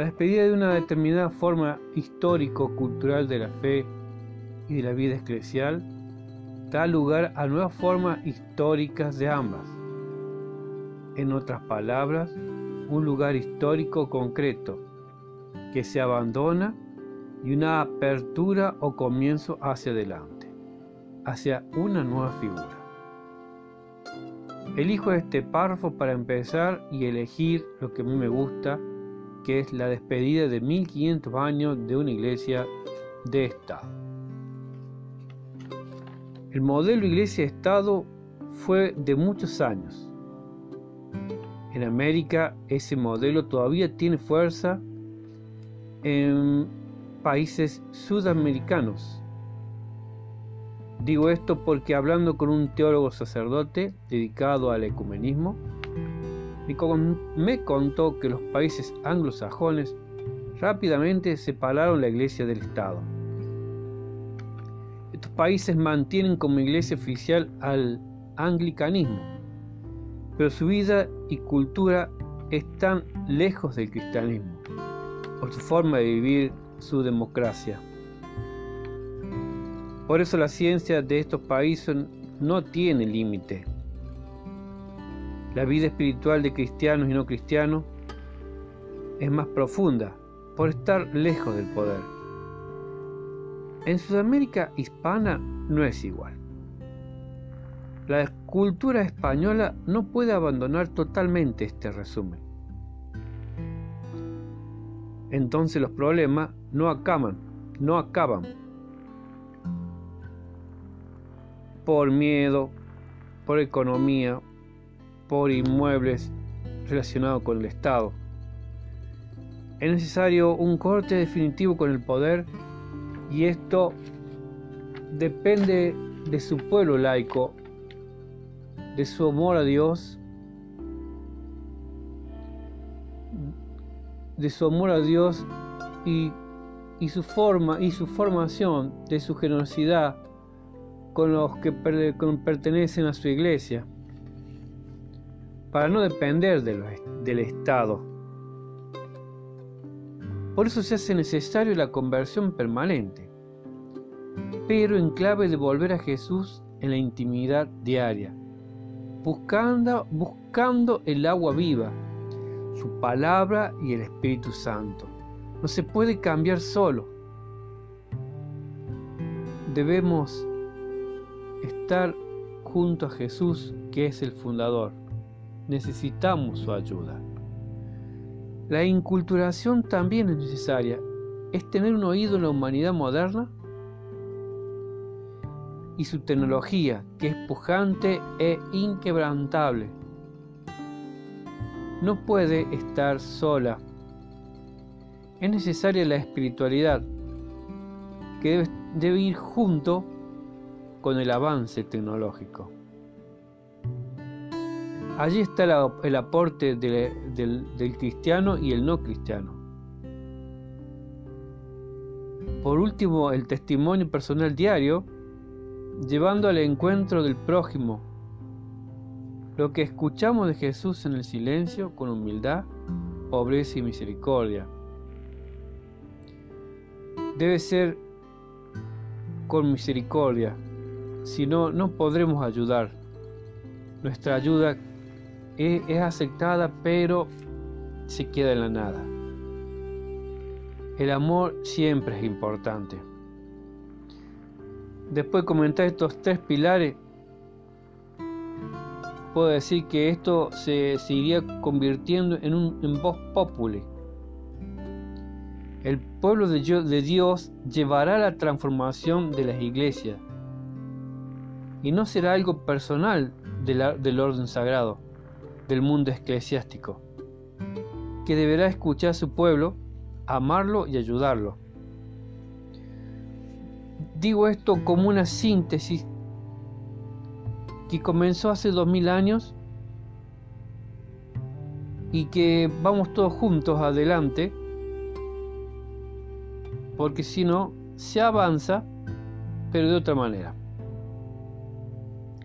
La despedida de una determinada forma histórico-cultural de la fe y de la vida eclesial da lugar a nuevas formas históricas de ambas. En otras palabras, un lugar histórico concreto que se abandona y una apertura o comienzo hacia adelante, hacia una nueva figura. Elijo este párrafo para empezar y elegir lo que a mí me gusta, que es la despedida de 1500 años de una iglesia de Estado. El modelo iglesia-estado fue de muchos años. En América ese modelo todavía tiene fuerza en países sudamericanos. Digo esto porque hablando con un teólogo sacerdote dedicado al ecumenismo, me contó que los países anglosajones rápidamente separaron la iglesia del Estado. Estos países mantienen como iglesia oficial al anglicanismo, pero su vida y cultura están lejos del cristianismo, por su forma de vivir su democracia. Por eso la ciencia de estos países no tiene límite. La vida espiritual de cristianos y no cristianos es más profunda por estar lejos del poder. En Sudamérica hispana no es igual. La cultura española no puede abandonar totalmente este resumen. Entonces los problemas no acaban, no acaban por miedo, por economía, por inmuebles relacionados con el Estado. Es necesario un corte definitivo con el poder y esto depende de su pueblo laico, de su amor a Dios, de su amor a Dios y, su forma y su formación, de su generosidad con los que pertenecen a su iglesia, para no depender del Estado. Por eso se hace necesario la conversión permanente, pero en clave de volver a Jesús en la intimidad diaria, buscando, buscando el agua viva, su palabra y el Espíritu Santo. No se puede cambiar solo. Debemos estar junto a Jesús, que es el fundador. Necesitamos su ayuda. La inculturación también es necesaria. Es tener un oído en la humanidad moderna y su tecnología, que es pujante e inquebrantable. No puede estar sola. Es necesaria la espiritualidad, que debe, debe ir junto con el avance tecnológico. Allí está el aporte del, del cristiano y el no cristiano. Por último, el testimonio personal diario, llevando al encuentro del prójimo. Lo que escuchamos de Jesús en el silencio, con humildad, pobreza y misericordia. Debe ser con misericordia, si no, no podremos ayudar. Nuestra ayuda es, es aceptada, pero se queda en la nada. El amor siempre es importante. Después de comentar estos tres pilares, puedo decir que esto se, iría convirtiendo en un en voz populi. El pueblo de Dios llevará la transformación de las iglesias y no será algo personal del orden sagrado, del mundo eclesiástico, que deberá escuchar a su pueblo, amarlo y ayudarlo. Digo esto como una síntesis que comenzó hace dos mil años y que vamos todos juntos adelante, porque si no, se avanza, pero de otra manera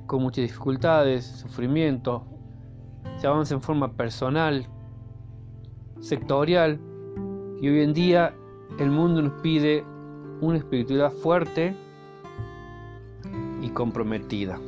con muchas dificultades, sufrimiento, se avanza en forma personal, sectorial, Y hoy en día el mundo nos pide una espiritualidad fuerte y comprometida.